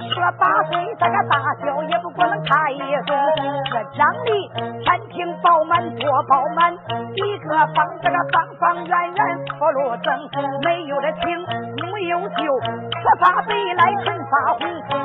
十八岁，这个大小也不过能开一个这张的餐厅饱满，多饱满，一个房这个方方圆圆，葫芦正，没有了情，没有酒，十八岁来春发红。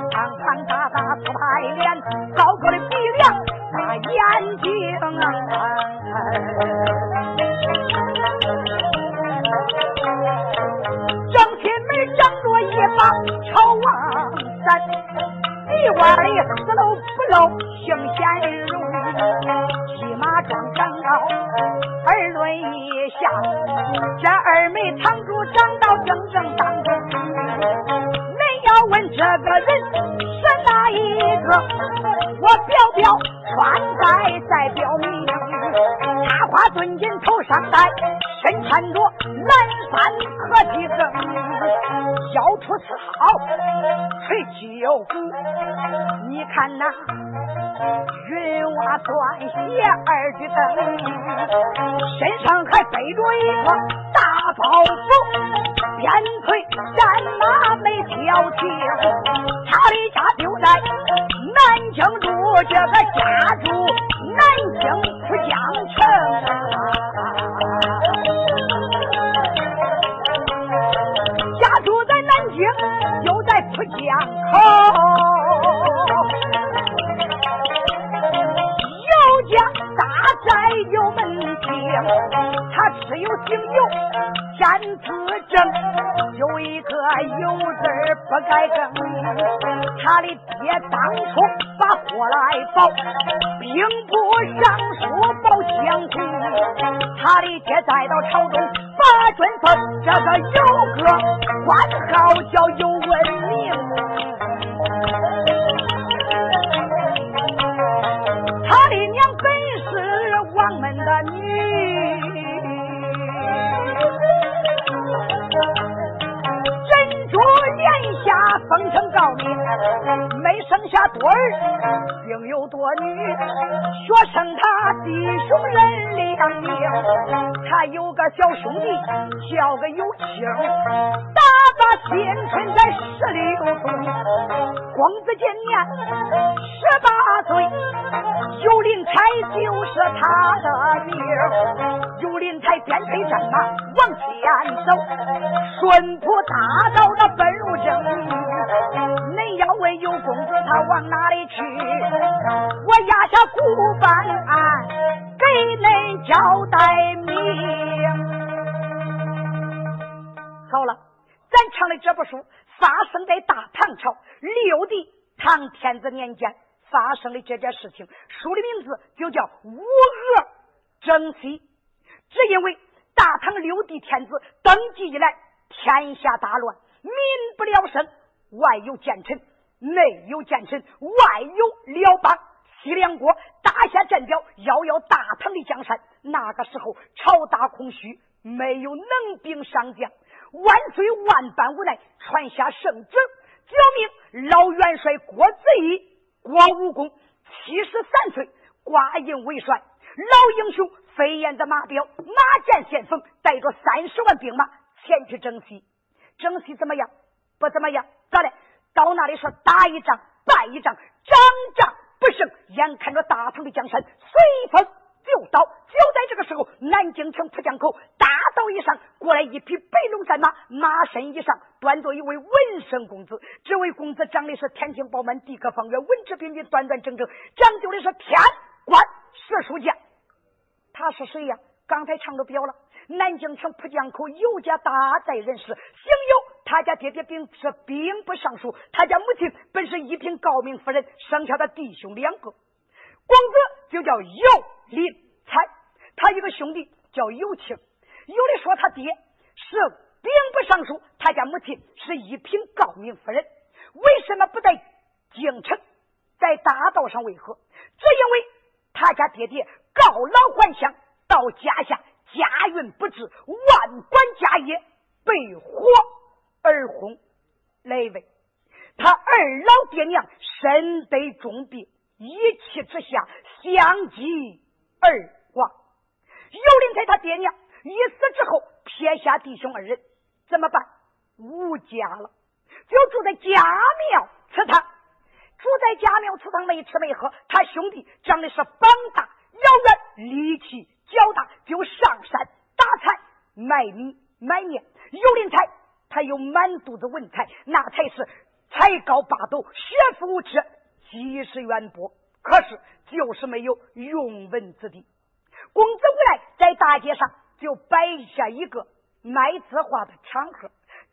看着蓝山和几更，小厨吃好吹气油鼓，你看那云瓦断鞋二句灯，身上还背着一个大包袱，鞭腿战马没挑轻，他的家就在南京住，这个家住。有门庭他吃有行有签字证有一个油字不改更他的爹当初把货来保兵部尚书保相公他的爹再到朝中把准封这个有个官号叫有文明。风城告密，没生下多儿，竟有多女。说生他弟兄人两名，他有个小兄弟叫个有清，打把青春在十六岁，光子今年十八岁。尤林才就是他的名。尤林才鞭配战马往前走，顺坡大道那奔路正。恁要问尤公子他往哪里去，我压下古板，案给恁交代明。好了，咱唱的这部书发生在大唐朝六帝唐天子年间。发生的这件事情书的名字就叫五河征西只因为大唐六帝天子登基以来天下大乱民不聊生外有奸臣内有奸臣外有辽邦西凉国打下战表遥遥大唐的江山。那个时候朝大空虚没有能兵上将万岁万般无奈传下圣旨表命老元帅郭子仪郭武功七十三岁，挂印为帅。老英雄飞燕的马彪、马战先锋，带着三十万兵马前去征西。征西怎么样？不怎么样。咋的？到那里说打一仗败一仗，仗仗不胜。眼看着大唐的江山随风就倒。就在这个时候，南京城浦江口大道一上过来一匹白龙战马，马身一上端坐一位文生公子。这位公子长的是天庭饱满，地阁方圆，文质彬彬，端端正正，讲究的是天官实书剑。他是谁呀？刚才唱都表了。南京城浦江口有家大寨人士，姓尤，他家爹爹并是兵部尚书，他家母亲本是一品诰命夫人，生下的弟兄两个，公子就叫尤林才，他一个兄弟叫尤庆。有的说他爹是兵部尚书，他家母亲是一品诰命夫人，为什么不在京城，在大道上为何？只因为他家爹爹告老还乡，到家下。家运不治，万贯家业被火而轰。雷位，他二老爹娘身得重病，一气之下相继而亡。尤林才他爹娘一死之后，撇下弟兄二人，怎么办？无家了，就住在家庙祠堂。住在家庙祠堂，没吃没喝。他兄弟长的是膀大腰圆，力气。较大就上山打柴卖米买面，有林才他有满肚子文采，那才是才高八斗，学富五车，济世渊博。可是就是没有用文之地。公子无奈在大街上就摆下一个卖字画的场合，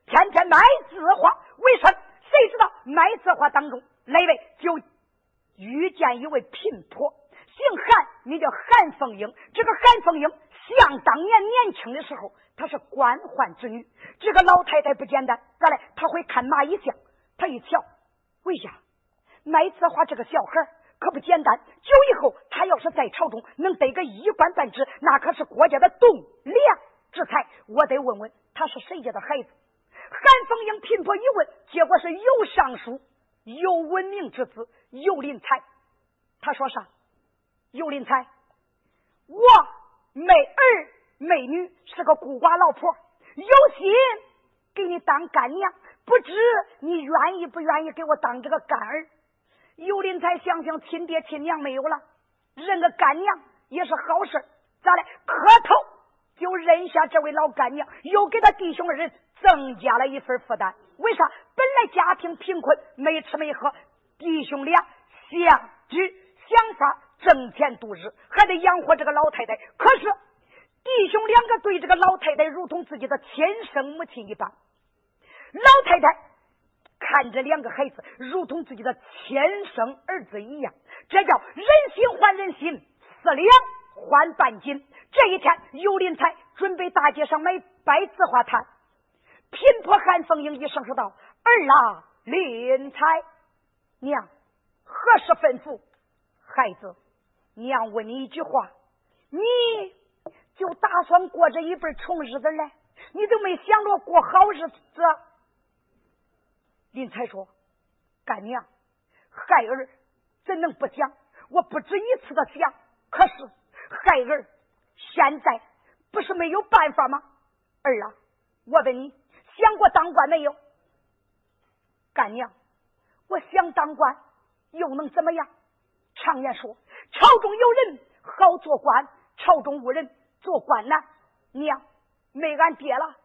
天天卖字画。为什？谁知道卖字画当中那位就遇见一位贫婆。姓韩，名叫韩凤英。这个韩凤英，想当年年轻的时候，她是官宦之女。这个老太太不简单，咋嘞？她会看马一相。她一瞧，为呀，麦子花这个小孩可不简单。久以后，他要是在朝中能得个一官半职，那可是国家的栋梁之才。我得问问他是谁家的孩子。韩凤英贫婆一问，结果是有尚书、有文明之子，有林才。他说啥？尤林才，我没儿没女，是个孤寡老婆，有心给你当干娘，不知你愿意不愿意给我当这个干儿？尤林才想想，亲爹亲娘没有了，认个干娘也是好事咋的？磕头就认下这位老干娘，又给他弟兄二人增加了一份负担。为啥？本来家庭贫困，没吃没喝，弟兄俩相知想法。挣钱度日，还得养活这个老太太。可是弟兄两个对这个老太太如同自己的亲生母亲一般，老太太看着两个孩子如同自己的亲生儿子一样，这叫人心换人心，四两换半斤。这一天，尤林才准备大街上买白字画摊，贫婆韩凤英一声说道：“儿啊，林才娘，何时吩咐？孩子。”娘问你一句话，你就打算过这一辈穷日子来？你都没想着过好日子？林才说：“干娘，孩儿怎能不想？我不止一次的想。可是孩儿现在不是没有办法吗？儿啊，我问你，想过当官没有？干娘，我想当官，又能怎么样？常言说。”朝中有人好做官，朝中无人做官难。娘，没俺爹了，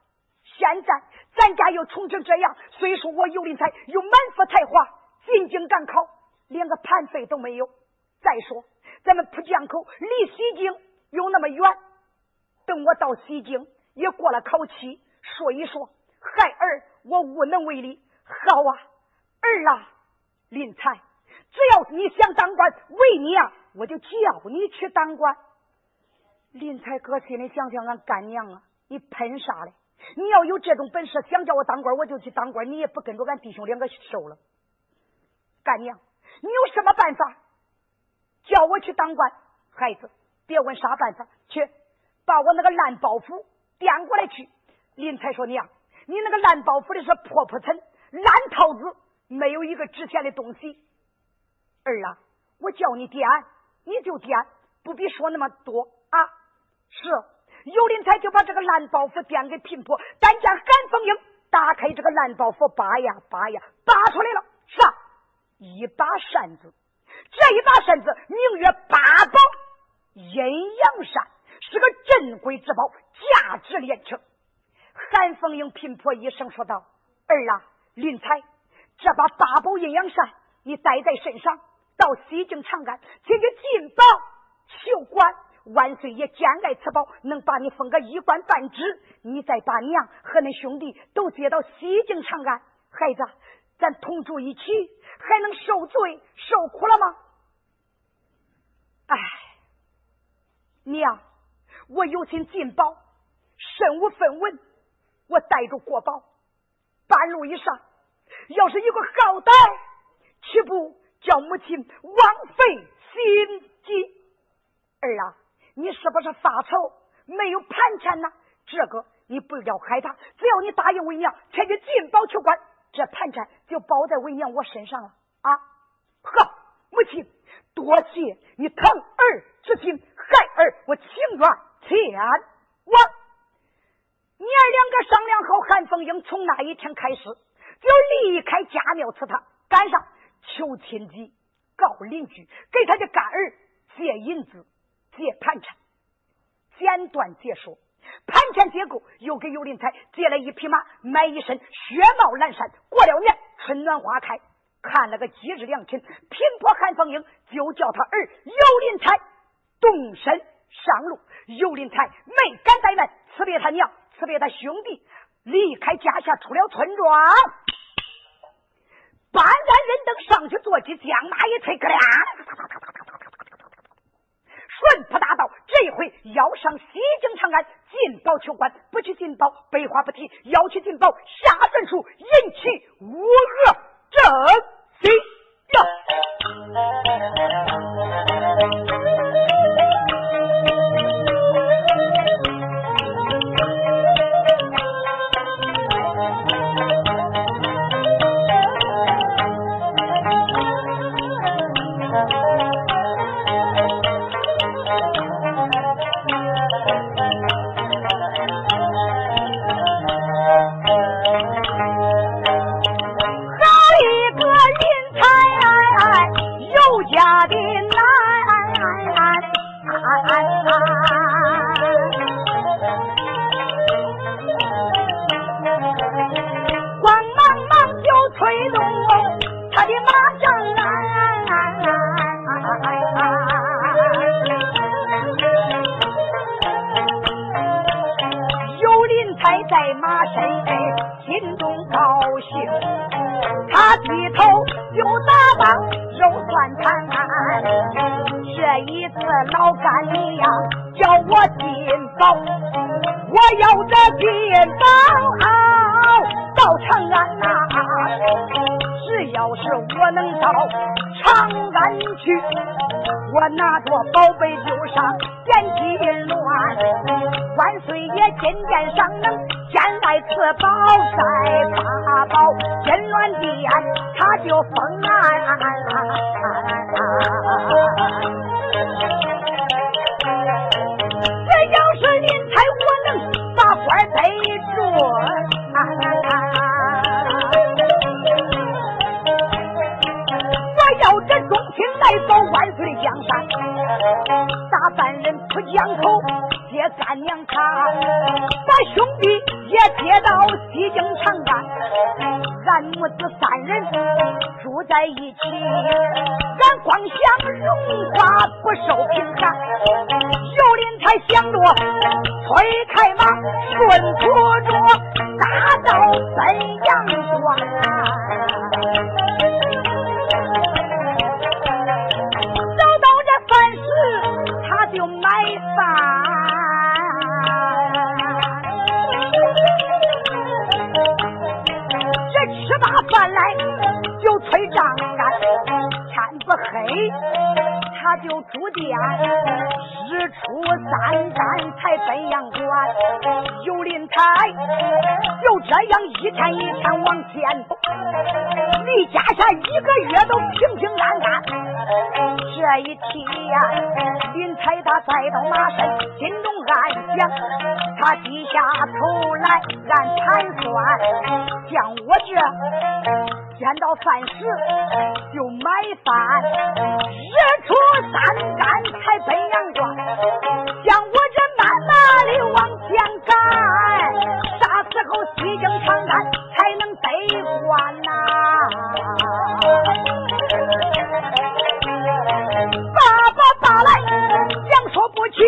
现在咱家又穷成这样。虽说我有林才，有满腹才华，进京赶考，连个盘费都没有。再说，咱们浦江口离西京又那么远，等我到西京也过了考期，说一说，孩儿我无能为力。好啊，儿啊，林才，只要你想当官，为你啊。我就叫你去当官，林才哥心里想想，俺干娘啊，你喷啥嘞？你要有这种本事，想叫我当官，我就去当官，你也不跟着俺弟兄两个受了。干娘，你有什么办法叫我去当官？孩子，别问啥办法，去把我那个烂包袱掂过来去。林才说娘，你那个烂包袱的是破破尘、烂套子，没有一个值钱的东西。儿啊，我叫你掂，你就掂，不必说那么多啊。是，尤林才就把这个烂包袱掂给平婆，但见韩凤英打开这个烂包袱，扒呀扒呀，扒出来了啥？一把扇子。这一把扇子名曰八宝阴阳扇，是个镇鬼之宝，价值连城。韩凤英平婆一声说道：“儿啊，林才，这把八宝阴阳扇你带在身上，到西京长安请去进宝求官。万岁爷兼爱此宝，能把你封个一官半职。你再把娘和那兄弟都接到西京长安，孩子，咱同住一起，还能受罪受苦了吗？”哎，娘，我有心进宝，身无分文，我带着国宝，半路以上，要是有个好歹，岂不叫母亲枉费心机？儿啊，你是不是发愁没有盘缠呢？这个你不要害怕，只要你答应为娘前去进宝求官，这盘缠就包在为娘我身上了啊！好，母亲。多谢你疼儿之心，孩儿我情愿前往。娘儿两个商量好，韩凤英从那一天开始就离开家庙祠堂，赶上求亲戚、告邻居，给他的干儿借银子、借盘缠。简短结束，盘缠结够，又给尤林才借了一匹马，买一身雪帽蓝衫。过了年，春暖花开。看了个吉日良辰，平破韩凤英就叫他儿尤林才动身上路。尤林才没敢怠慢，辞别他娘，辞别他兄弟，离开家下，出了村庄。搬鞍人等上去坐骑，将马一催，咯亮，顺坡大道，这回要上西京长安进宝求官，不去进宝，白话不提；要去进宝，下文书引起五恶正。心呀。马身哎心中高兴他低头又打棒又算盘这一次老干娘叫我进宝我要这进银宝到长安呐只要是我能到长安去我拿着宝贝就上天津乱万岁爷渐渐上能现在赐宝再发宝天乱地他就疯啊这要是您猜我能把官逮住我要这忠心来保万岁江山打犯人不讲口干娘他把兄弟也接到西京长干，俺母子三人住在一起，俺光享荣华不受贫寒。有林才想着催开马，顺坡着大道奔阳关。，他就住店，日出三站才奔阳关，有林台，就这样一天一天往前走，离家下一个月都平平安安。这一天，林台他再到马山，心中暗想，他低下头来暗盘算，像我这。见到饭食就买饭，日出三竿才奔阳关。将我这慢慢的往前赶，啥时候西京长安才能得关呐？爸爸爸来，娘说不去，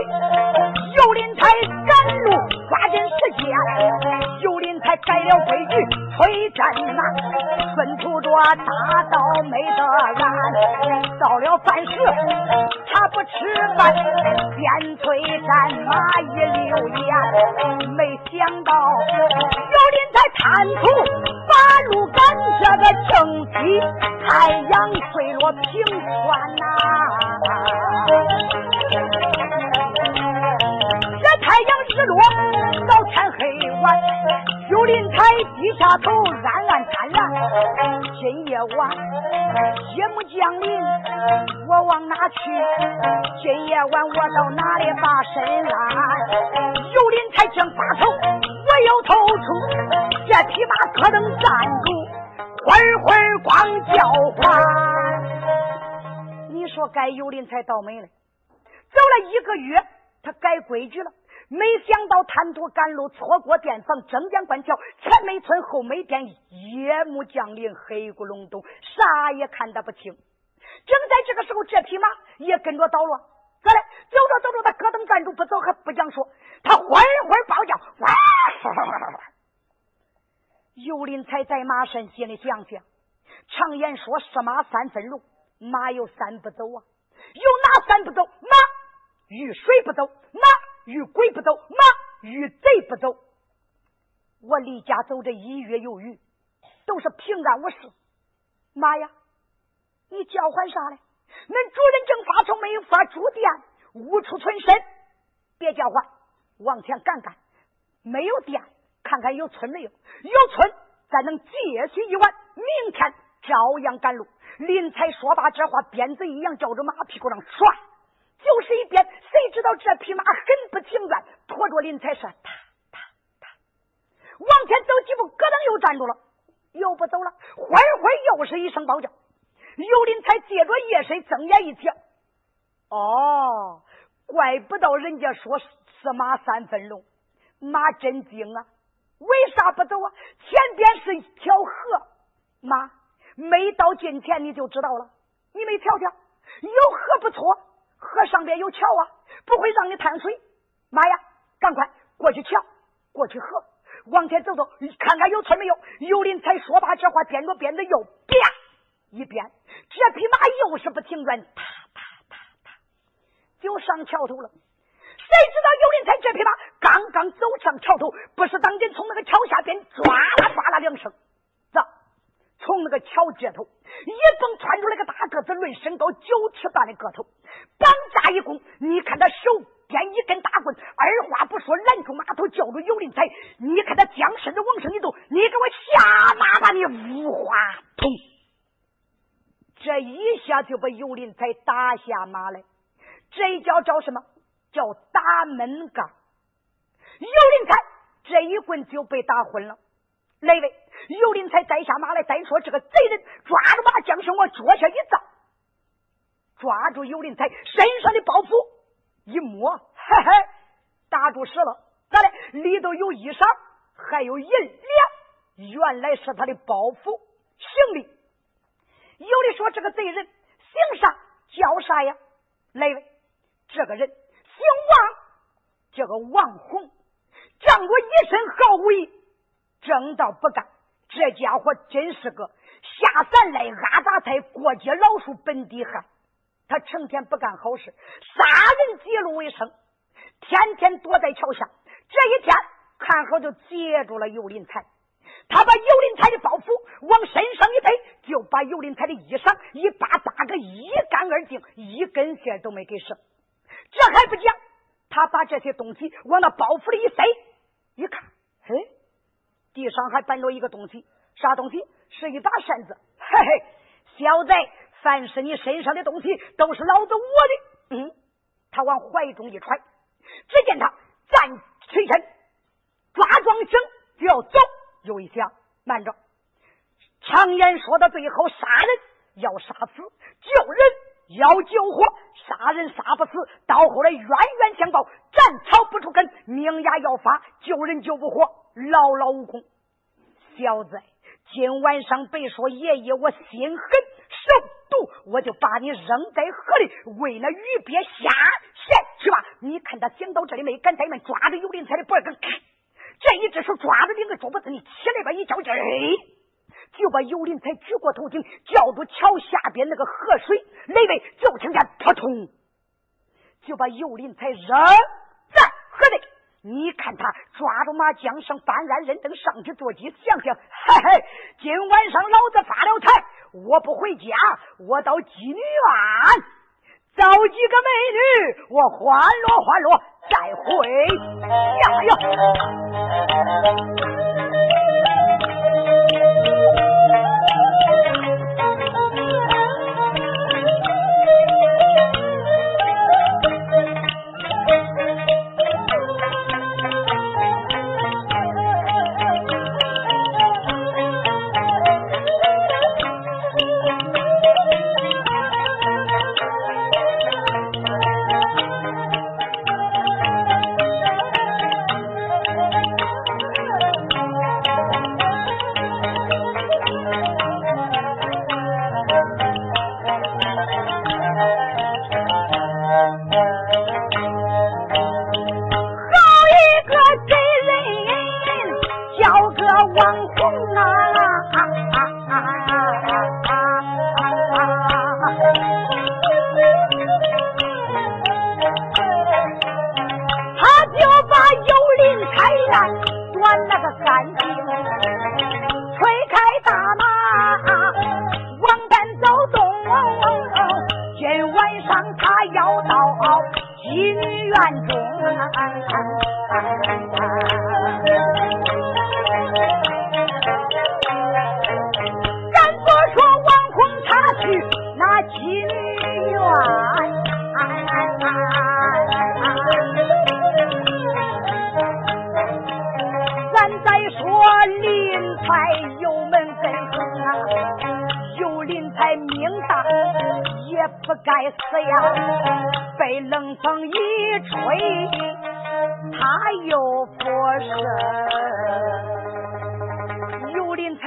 有林才赶路抓紧时间，有林才改了规矩催战马。奔途着大道没得安，到了饭时他不吃饭，边催战马一溜烟。没想到有林才贪图把路赶，这个正气太阳坠落平川呐，这太阳日落到天黑晚。林台低下头，暗暗贪婪。今夜晚夜幕降临，我往哪去？今夜晚我到哪里把身安？有林台将把头，我又透出这匹马可能站住，会会光叫唤。你说该有林才倒霉了，走了一个月，他改规矩了。没想到贪图赶路，错过店房，正江关桥，前没村后没店，夜幕降临，黑咕隆咚，啥也看得不清。正在这个时候，这匹马也跟着倒了。咋嘞？走着走着，他咯噔站住，不走还不讲说，他欢欢暴叫，哇！尤林才在马身心里想想，常言说，是马三分路，马有三不走啊，有哪三不走？马遇水不走，马。遇鬼不走，马遇贼不走。我离家走这一月有余，都是平安无事。妈呀，你叫唤啥嘞？恁主人正发愁，没有法住店，无处存身。别叫唤，往前赶赶。没有店，看看有村没有？有村，咱能借宿一晚，明天照样赶路。林才说罢这话，鞭子一样，照着马屁股上唰。就是一鞭，谁知道这匹马很不情愿，拖着林才是踏踏踏，往前走几步，咯噔又站住了，又不走了。会会又是一声暴叫，尤林才借着夜深睁眼一瞧，哦，怪不到人家说是马三分龙，马真精啊！为啥不走啊？前边是一条河，马没到近前你就知道了，你没瞧瞧，有河不错。河上边有桥啊，不会让你贪水。妈呀，赶快过去桥，过去河，往前走走，看看有村没有。尤林才说罢这话，边着鞭子又啪一鞭，这匹马又是不停转，啪啪啪啪，就上桥头了。谁知道尤林才这匹马刚刚走上桥头，不是当真从那个桥下边抓啦抓啦两声，这，从那个桥这头。一蹦窜出来个大个子，论身高九尺半的个头，绑扎一弓，你看他手边一根大棍，二话不说拦住马头，叫住尤林才。你看他将身子往上一走，你给我下马吧，你五花筒！这一下就把尤林才打下马来，这一叫叫什么？叫打闷杠。尤林才这一棍就被打昏了。哪位？尤林才栽下马来，再说这个贼人抓住马缰绳往脚下一照，抓住尤林才身上的包袱一摸，嘿嘿，打住死了。咋的？里头有衣裳，还有银两，原来是他的包袱行李。有的说这个贼人姓啥叫啥呀？来人？这个人姓王，这个王红，仗着一身好武艺，正道不干。这家伙真是个下三滥阿杂才，过街老鼠，本地汉。他成天不干好事，杀人劫路为生，天天躲在桥下。这一天看好就截住了尤林才。他把尤林才的包袱往身上一背，就把尤林才的衣裳一扒，扒个一干二净，一根线都没给剩。这还不讲，他把这些东西往那包袱里一塞，一看，嘿，地上还摆着一个东西，啥东西？是一把扇子。嘿嘿，小子，凡是你身上的东西，都是老子我的。嗯，他往怀中一揣，只见他站起身，抓桩绳就要走。又一想，慢着，常言说到最后，杀人要杀死，救人要救活，杀人杀不死，到后来冤冤相报，斩草不除根，命牙要发，救人救不活，牢牢无功。小子，今晚上别说爷爷，我心狠手毒，我就把你扔在河里，为那鱼鳖下线去吧。你看他想到这里没，敢怠慢，抓着尤林才的脖子，这一只手抓着两个桌子，你起来吧，一较劲，哎，就把尤林才举过头顶，叫住桥下边那个河水，那位就听见扑通，就把尤林才扔在河内。你看他抓住马缰绳，搬鞍人等上去坐骑，想想，嘿嘿，今晚上老子发了财，我不回家，我到妓女院找几个美女，我欢乐欢乐，再回家呀。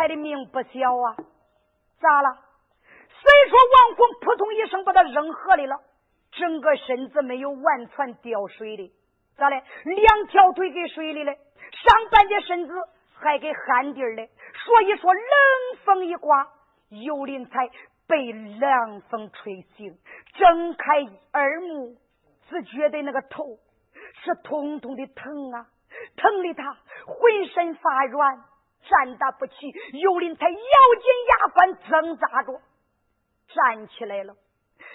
他的命不小啊，咋了？虽说王红扑通一声把他扔河里了，整个身子没有完全掉水里，咋嘞？两条腿给水里了，上半截身子还给旱地儿嘞。所以说，冷风一刮，尤林才被凉风吹醒，睁开耳目，只觉得那个头是痛痛的疼啊，疼的他浑身发软。站打不起，尤林才咬紧牙关挣扎着站起来了。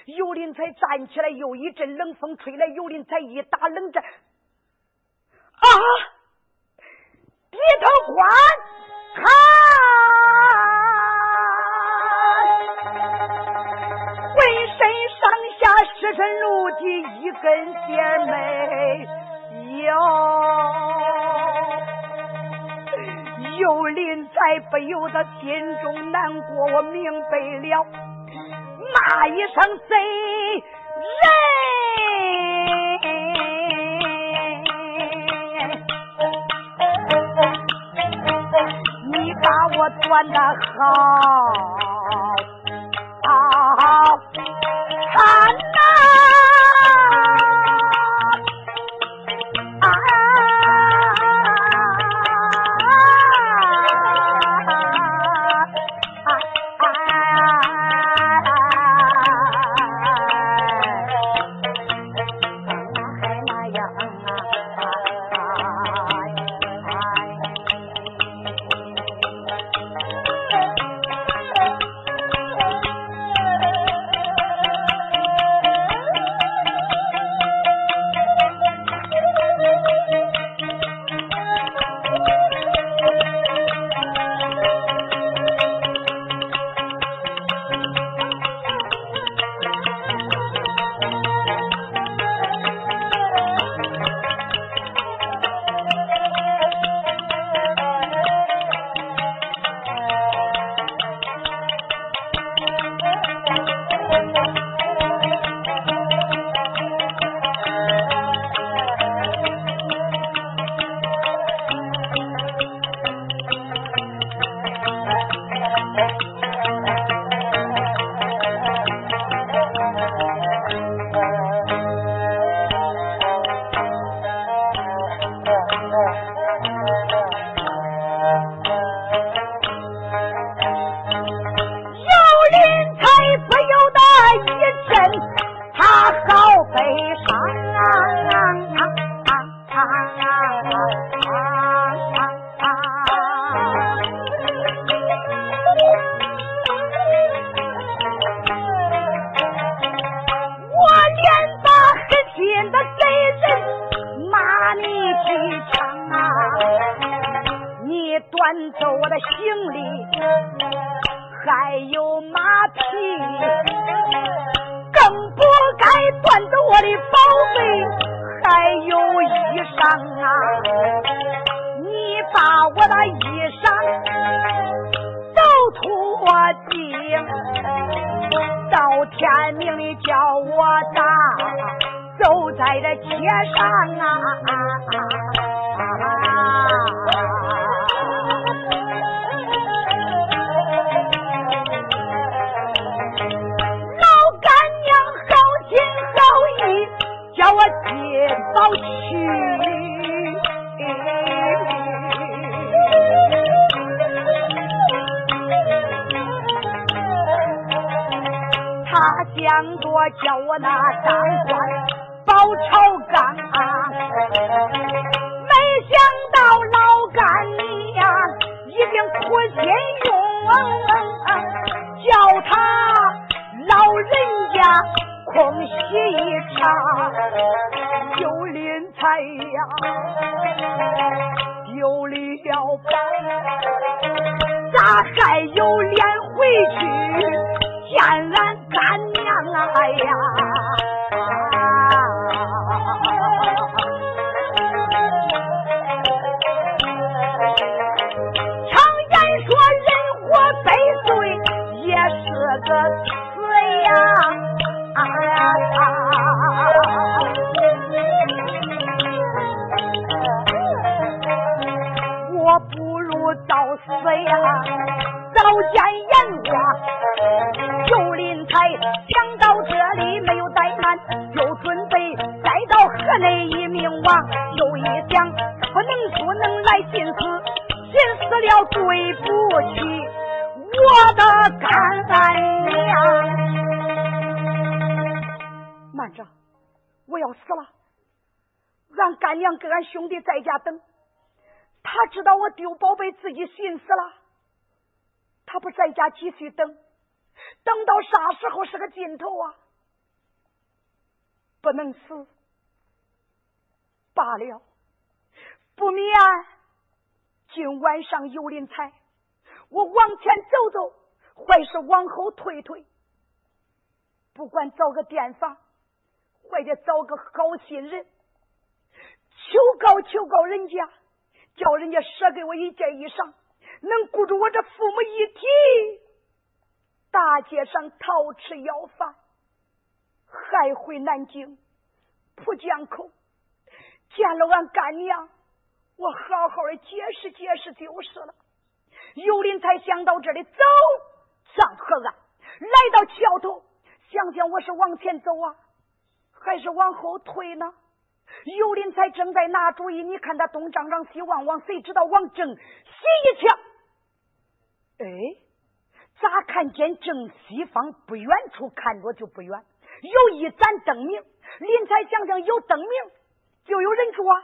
尤林才站起来，又一阵冷风吹来，尤林才一打冷战，啊！低头观看，浑身上下湿身露体，一根线没有。有林在不由得心中难过，我明白了，骂一声贼人，你把我断的好，有马匹，更不该断走我的宝贝，还有衣裳啊！你把我的衣裳都脱净，到天明里叫我打。走在这街上啊啊，进宝去，他想着叫我那当官。包朝纲，没想到老干娘已经苦心用，叫他老人家空喜一场，丢哎呀，丢了宝，咋还有脸回去见俺干娘啊？哎呀！不如早死呀！早见阎王，有林才想到这里没有怠慢，又准备再到河内一命亡。又一想，不能不能来寻死，寻死了对不起我的干干娘。慢着，我要死了，让干娘跟俺兄弟在家等。他知道我丢宝贝，自己寻死了。他不在家继续等，等到啥时候是个尽头啊？不能死罢了，不免今晚上有林财，我往前走走，还是往后退退？不管找个店房，或者找个好心人。求告求告人家，叫人家赊给我一件衣裳，能顾住我这父母一体。大街上讨吃要饭，还回南京浦江口见了俺干娘，我好好的解释解释就是了。尤林才想到这里，走上河岸，来到桥头，想想我是往前走啊，还是往后退呢？尤林才正在拿主意，你看他东张张西望望，谁知道往正西一瞧，哎，咋看见正西方不远处看着就不远，有一盏灯明。林才想想有灯明就有人住啊，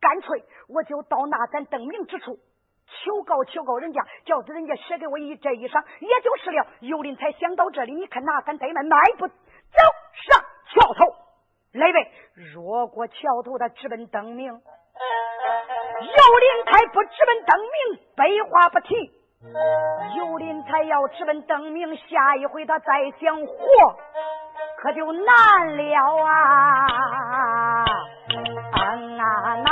干脆我就到那盏灯明之处求告求告人家，叫人家写给我一这衣裳，也就是了。尤林才想到这里，你看哪敢怠慢，迈步走上桥头。来呗，若过桥头，他直奔灯明；有林才不直奔灯明，废话不提。有林才要直奔灯明，下一回他再想活，可就难了啊！啊那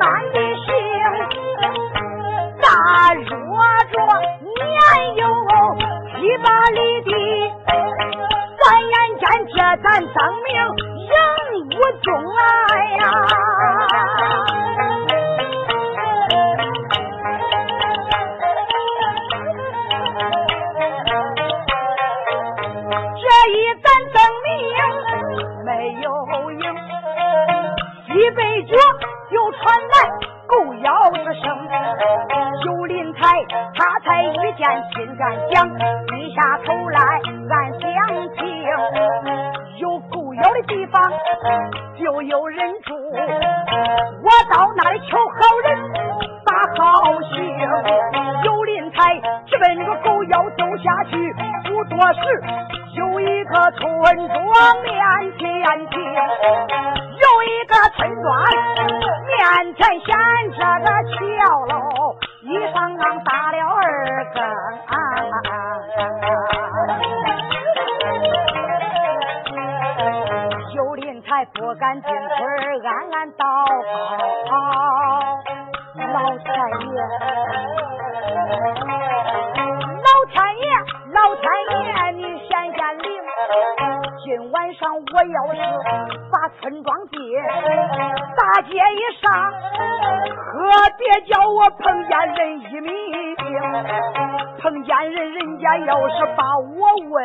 男的心，大若着年有七八里地，转眼间这咱丧命人无踪啊！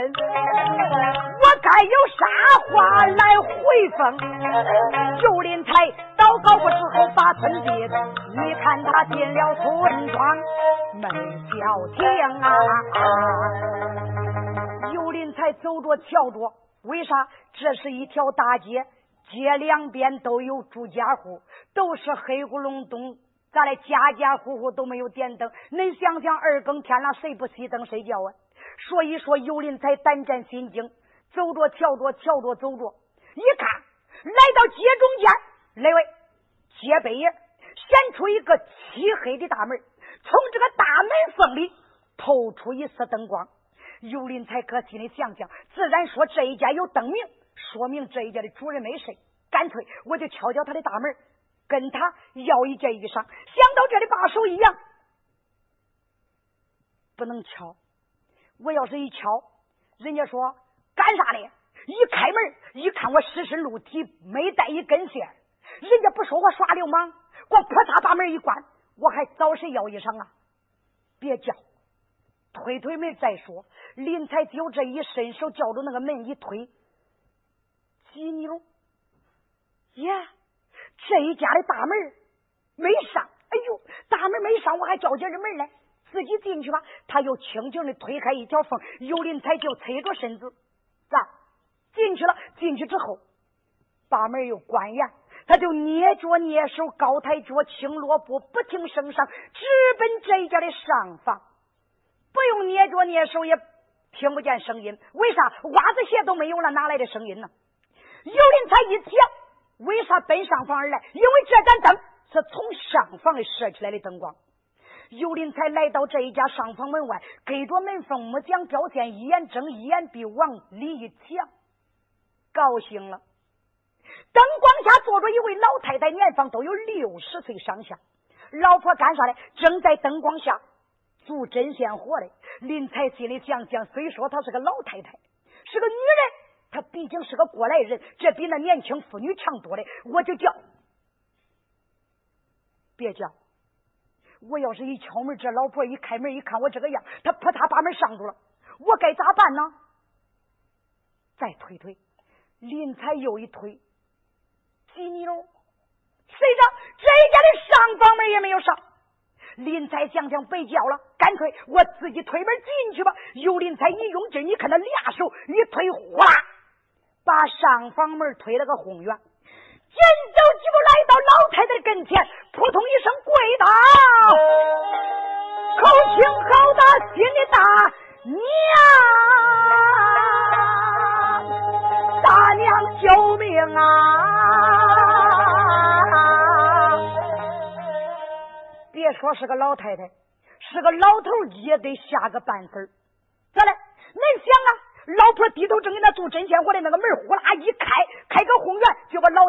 我该有啥话来回奉？就林才祷告过之后，把村的，你看他进了村庄，没叫停啊！有林才走着瞧着，为啥？这是一条大街，街两边都有住家户，都是黑咕隆咚。咱的家家户户都没有点灯，恁想想二更天了，谁不熄灯睡觉啊？所以说，尤林才胆战心惊，走着瞧着瞧着走着，一看来到街中间，那位街北显出一个漆黑的大门，从这个大门缝里透出一丝灯光。尤林才搁心里想想，自然说这一家有灯明，说明这一家的主人没睡。干脆我就敲敲他的大门，跟他要一件衣裳。想到这里，把手一扬，不能敲。我要是一敲，人家说干啥的？一开门一看，我尸身露体，没带一根线，人家不说我耍流氓，光啪嚓把门一关，我还找谁要衣裳啊？别叫。推推门再说，林才就这一伸手，叫住那个门一推，几扭，呀，这一家的大门没上，哎呦，大门没上，我还叫紧着门来，自己进去吧。他又轻轻的推开一条缝，尤林才就侧着身子，咋？进去了？进去之后，把门又关严，他就捏脚捏手，高抬脚，轻落步，不停声上，直奔这一家的上。房。不用捏脚捏手也听不见声音，为啥？袜子鞋都没有了，哪来的声音呢？尤林才一想，为啥奔上。房而来？因为这盏灯是从上。房射出来的灯光。尤林才来到这一家上房门外，隔着门缝木匠标线，一眼睁一眼闭，往里一瞧，高兴了。灯光下坐着一位老太太，年方都有六十岁上下。老婆干啥嘞？正在灯光下做针线活嘞。林才心里想想，虽说她是个老太太，是个女人，她毕竟是个过来人，这比那年轻妇女强多了。我就叫，别叫。我要是一敲门，这老婆一开门一看我这个样，她扑嗒把门上住了，我该咋办呢？再推推，林才又一推，几米喽？谁着这一家的上房门也没有上。林才想想别叫了，干脆我自己推门进去吧。尤林才一用劲，你看他俩手一推，呼啦，把上房门推了个轰远。紧走几步来到老太太跟前，扑通一声跪倒，口清好大，心里大娘，大娘救命啊！别说是个老太太，是个老头也得吓个半死咋嘞？恁想啊，老婆低头正给那做针线活的那个门呼啦一开，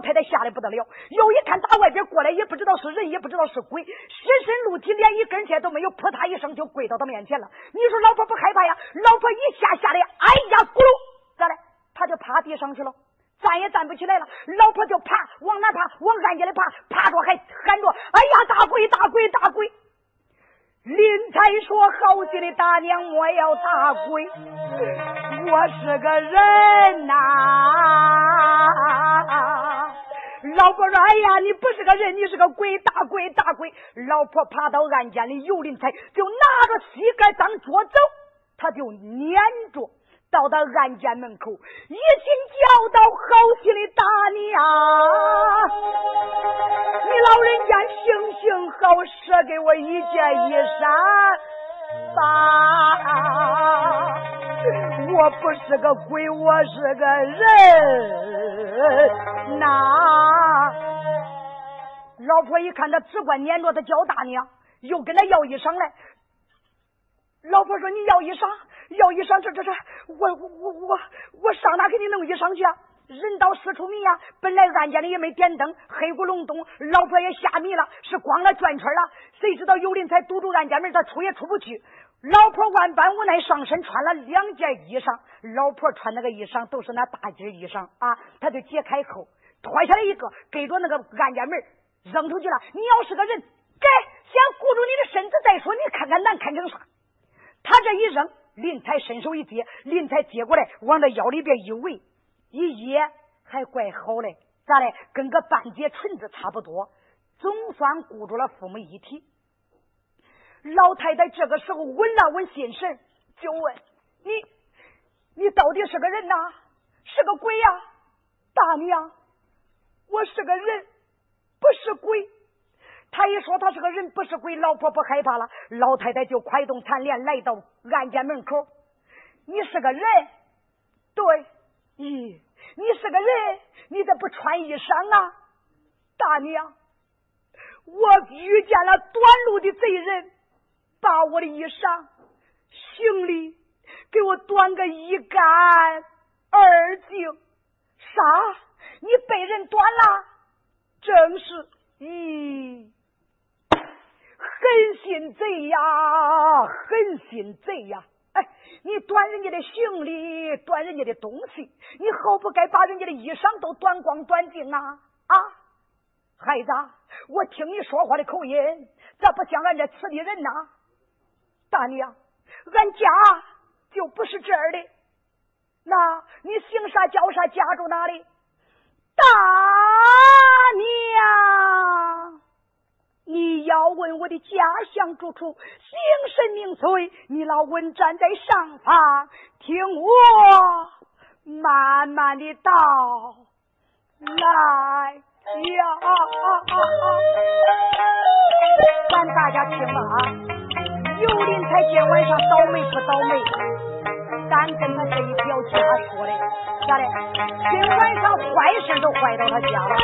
太太吓得不得了。又一看打外边过来，也不知道是人，也不知道是鬼，尸身露体，连一根线都没有，扑嗒一声就跪到他面前了。你说老婆不害怕呀？老婆一下吓得哎呀咕噜，咋嘞？他就趴地上去了。站也站不起来了，老婆就爬，往哪爬？往暗间里爬，爬着还喊着：“哎呀，大鬼，大鬼，大鬼！”林才说：“好心的大娘，我要打鬼，我是个人呐。”老婆说：“哎呀，你不是个人，你是个鬼，打鬼，打鬼！”老婆爬到暗间里，有林才就拿着膝盖当桌走，他就撵着。到到案件门口，一心叫到：“好心的大娘，你老人家行行好，舍给我一件衣裳吧！我不是个鬼，我是个人。那老婆一看他只管撵着他叫大娘，又跟他要衣裳来。老婆说：“你要衣裳。”要衣裳，这这这，我我我我上哪给你弄衣裳去啊？人到四处迷呀，本来暗间里也没点灯，黑咕隆咚，老婆也吓迷了，是光了转圈了。谁知道有林才堵住暗间门，他出也出不去。老婆万般无奈，上身穿了两件衣裳。老婆穿那个衣裳都是那大襟衣裳啊，他就解开扣，脱下来一个，给着那个暗间门扔出去了。你要是个人，该先顾住你的身子再说，你看看难看成啥？他这一扔。林才伸手一接，林才接过来，往那腰里边一围，一掖，还怪好嘞，咋嘞？跟个半截裙子差不多，总算顾住了父母一体。老太太这个时候稳了稳心神，就问你：你到底是个人呐，是个鬼呀？大娘，我是个人，不是鬼。他一说他是个人，不是鬼，老婆不害怕了。老太太就快动残联来到案件门口。你是个人，对，咦，你是个人，你咋不穿衣裳啊？大娘，我遇见了短路的贼人，把我的衣裳、行李给我短个一干二净。啥？你被人短了？正是，咦。狠心贼呀，狠心贼呀！哎，你端人家的行李，端人家的东西，你好不该把人家的衣裳都端光端净啊！啊，孩子，我听你说话的口音，咋不像俺这此地人呐？大娘，俺家就不是这儿的。那你姓啥叫啥？家住哪里？大娘。你要问我的家乡住处，姓甚名谁？你老问站在上方，听我慢慢的道来呀。咱大家听了啊！有林才今晚上倒霉不倒霉？咱跟他这一表家说的，咋的？今晚上坏事都坏到他家了。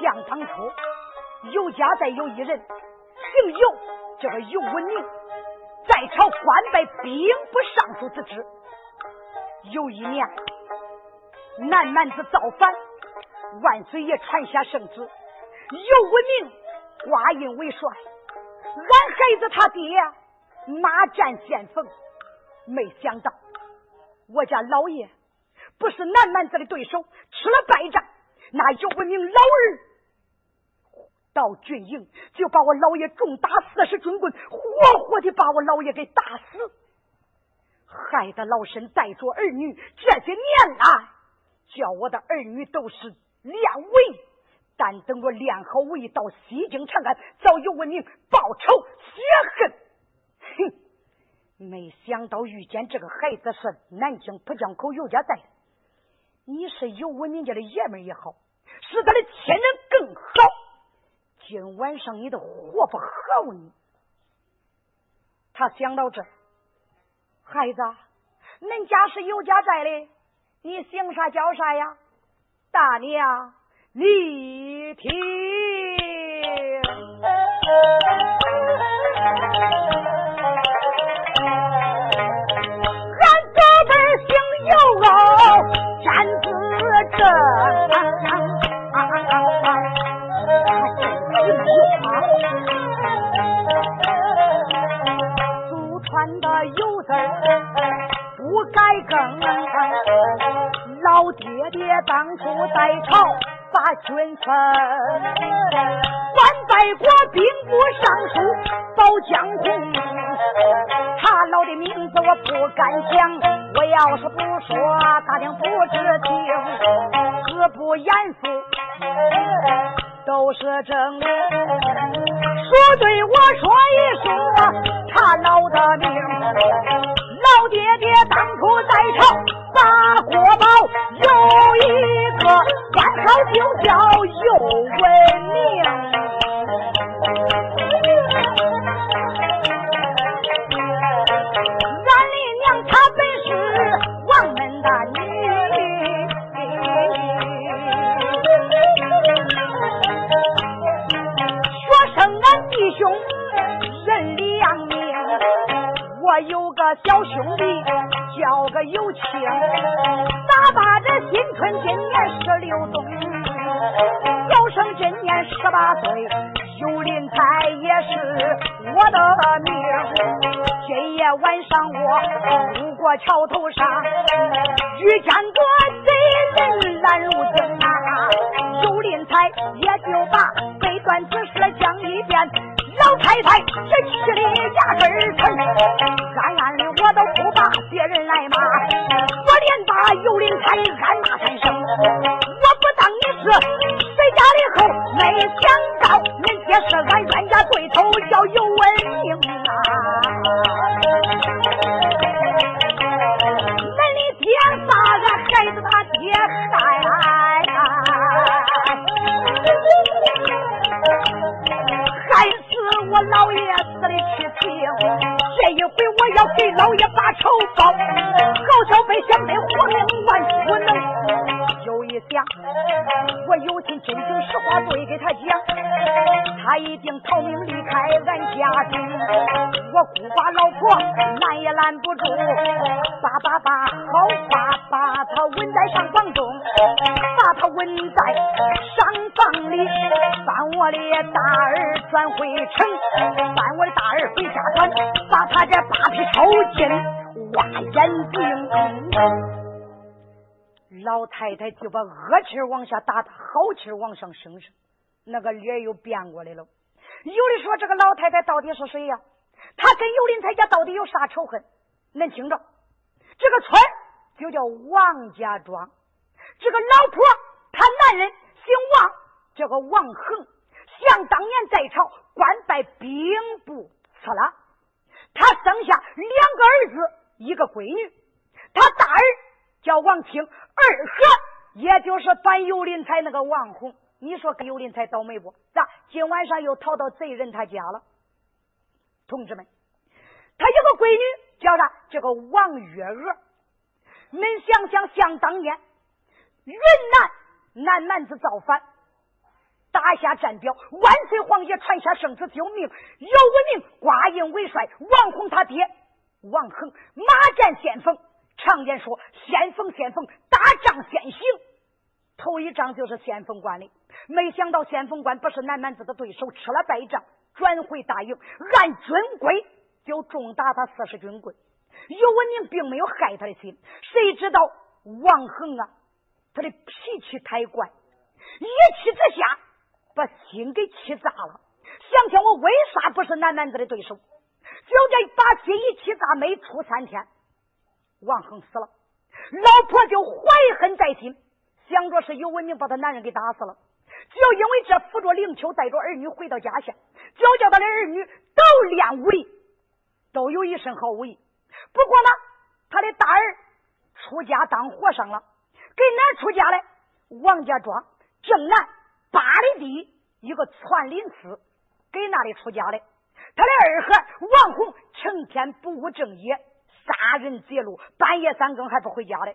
想当初尤家寨有一人姓尤，这个尤文明，在朝官拜兵部尚书之职。有一年，南蛮子造反，万岁爷传下圣旨，尤文明挂印为帅。俺孩子他爹马占先锋。没想到，我家老爷不是南蛮子的对手，吃了败仗，那尤文明老儿到军营就把我老爷重打四十军棍，活活的把我老爷给打死，害得老身带着儿女这些年来，叫我的儿女都是练武，但等我练好武艺，到西京长安找尤文明报仇雪恨。哼没想到遇见这个孩子是南京浦江口尤家寨，你是有文明家的爷们也好，是他的亲人更好。今晚上你都活不好你。他想到这，孩子，恁家是有家在的，你姓啥叫啥呀？大娘，你听。子正祖传的油字不改更，老爹爹当初在朝把军分，官拜过兵部尚书保江红，他老的名字我不敢讲，我要是不说，大家不知情，何不严肃？都是真，说对我说一说，他老的名，老爹爹当初在朝把国宝，有一个官号就叫有为晚上我路过桥头上，遇见个贼人拦路经啊，有林才也就把这段子事讲一遍。老太太这气的牙根疼，暗暗的我都不怕别人来骂，我连把尤林才暗骂三声。把他稳在上房里，把我的大儿转回城。把我的大儿回家转，把他这八匹抽筋挖眼睛。老太太就把恶气往下打，好气往上升升，那个脸又变过来了。有的说这个老太太到底是谁呀？她跟尤林才家到底有啥仇恨？恁听着，这个村就叫王家庄，这个老婆她男人姓王，这个王恒。想当年在朝官拜兵部次郎，他生下两个儿子，一个闺女。他大儿叫王清，二和也就是反尤林才那个王红。你说跟尤林才倒霉不？咋今晚上又逃到贼人他家了？同志们，他有个闺女叫啥？这个王月娥。恁想想，想当年云南南蛮子造反。打下战表，万岁皇爷传下圣旨救命，尤文明挂印为帅，王弘他爹王恒马战先锋。常言说，先锋先锋，打仗先行。头一仗就是先锋关的，没想到先锋关不是南蛮子的对手，吃了败仗，转回大营，按军规就重打他四十军棍。尤文明并没有害他的心，谁知道王恒啊，他的脾气太怪，一气之下。把心给气炸了，想想我为啥不是南蛮子的对手？就这把心一气炸，没出三天，王恒死了，老婆就怀恨在心，想着是尤文明把他男人给打死了。就因为这，扶着灵丘，带着儿女回到家乡，就叫他的儿女都练武艺，都有一身好武艺。不过呢，他的大儿出家当和尚了，给哪出家的？王家庄正南。八里地一个串林寺，给那里出家的。他的二孩王红成天不务正业，杀人劫路，半夜三更还不回家的。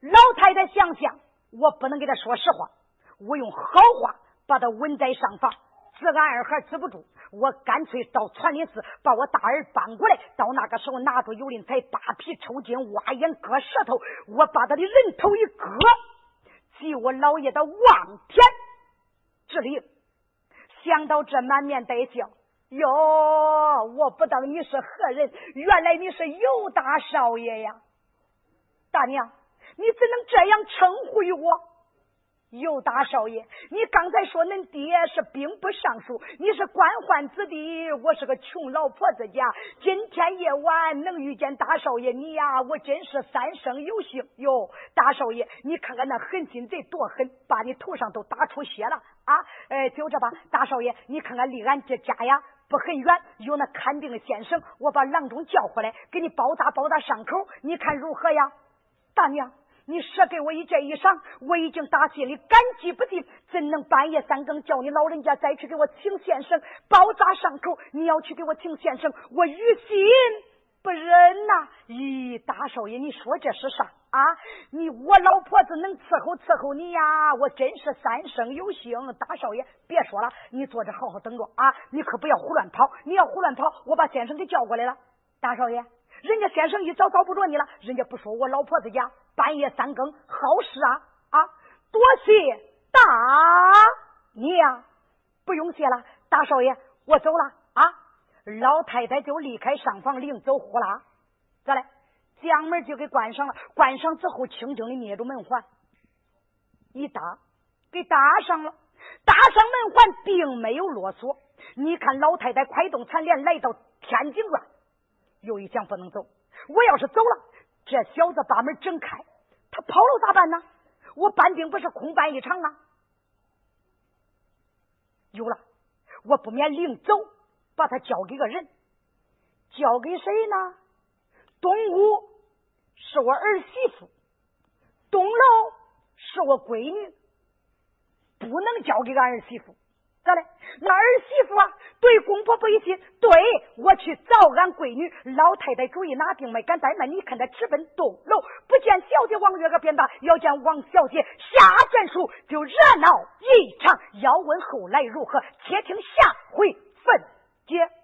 老太太想想，我不能给他说实话，我用好话把他稳在上房。治俺二孩治不住，我干脆到传林寺把我大儿搬过来。到那个时候，拿出油林彩，扒皮抽筋，挖眼割舌头，我把他的人头一割。即我老爷的望天之令，想到这满面带笑，哟，我不当你是何人？原来你是尤大少爷呀！大娘，你怎能这样称呼于我？尤大少爷，你刚才说恁爹是兵部尚书，你是官宦子弟，我是个穷老婆子家。今天夜晚能遇见大少爷你呀，我真是三生有幸哟！大少爷，你看看那狠心贼多狠，把你头上都打出血了啊！哎，就这吧，大少爷，你看看离俺这家呀不很远，有那看病的先生，我把郎中叫回来，给你包扎包扎伤口，你看如何呀？大娘。你舍给我一件衣裳，我已经打心里感激不尽，怎能半夜三更叫你老人家再去给我请先生包扎伤口？你要去给我请先生，我于心不忍呐！咦，大少爷，你说这是啥啊？你我老婆子能伺候伺候你呀？我真是三生有幸。大少爷，别说了，你坐着好好等着啊！你可不要胡乱跑，你要胡乱跑，我把先生给叫过来了。大少爷。人家先生一早找不着你了，人家不说我老婆子家半夜三更好事啊啊！多谢大娘。不用谢了，大少爷，我走了啊！老太太就离开上房，领走呼啦，咋嘞？将门就给关上了。关上之后，轻轻的捏住门环，一搭，给搭上了。搭上门环，并没有啰嗦。你看，老太太快动残联，来到天井了。又一想，不能走。我要是走了，这小子把门整开，跑了咋办呢？我搬兵不是空办一场啊！有了，我不免领走，把他交给个人，交给谁呢？东屋是我儿媳妇，东楼是我闺女，不能交给俺儿媳妇。咋的？那儿媳妇啊，对公婆不一心。对我去找俺闺女，老太太主意拿定没敢怠慢。你看她直奔东楼，不见小姐王月娥便打，要见王小姐下战书，就热闹一场。要问后来如何，且听下回分解。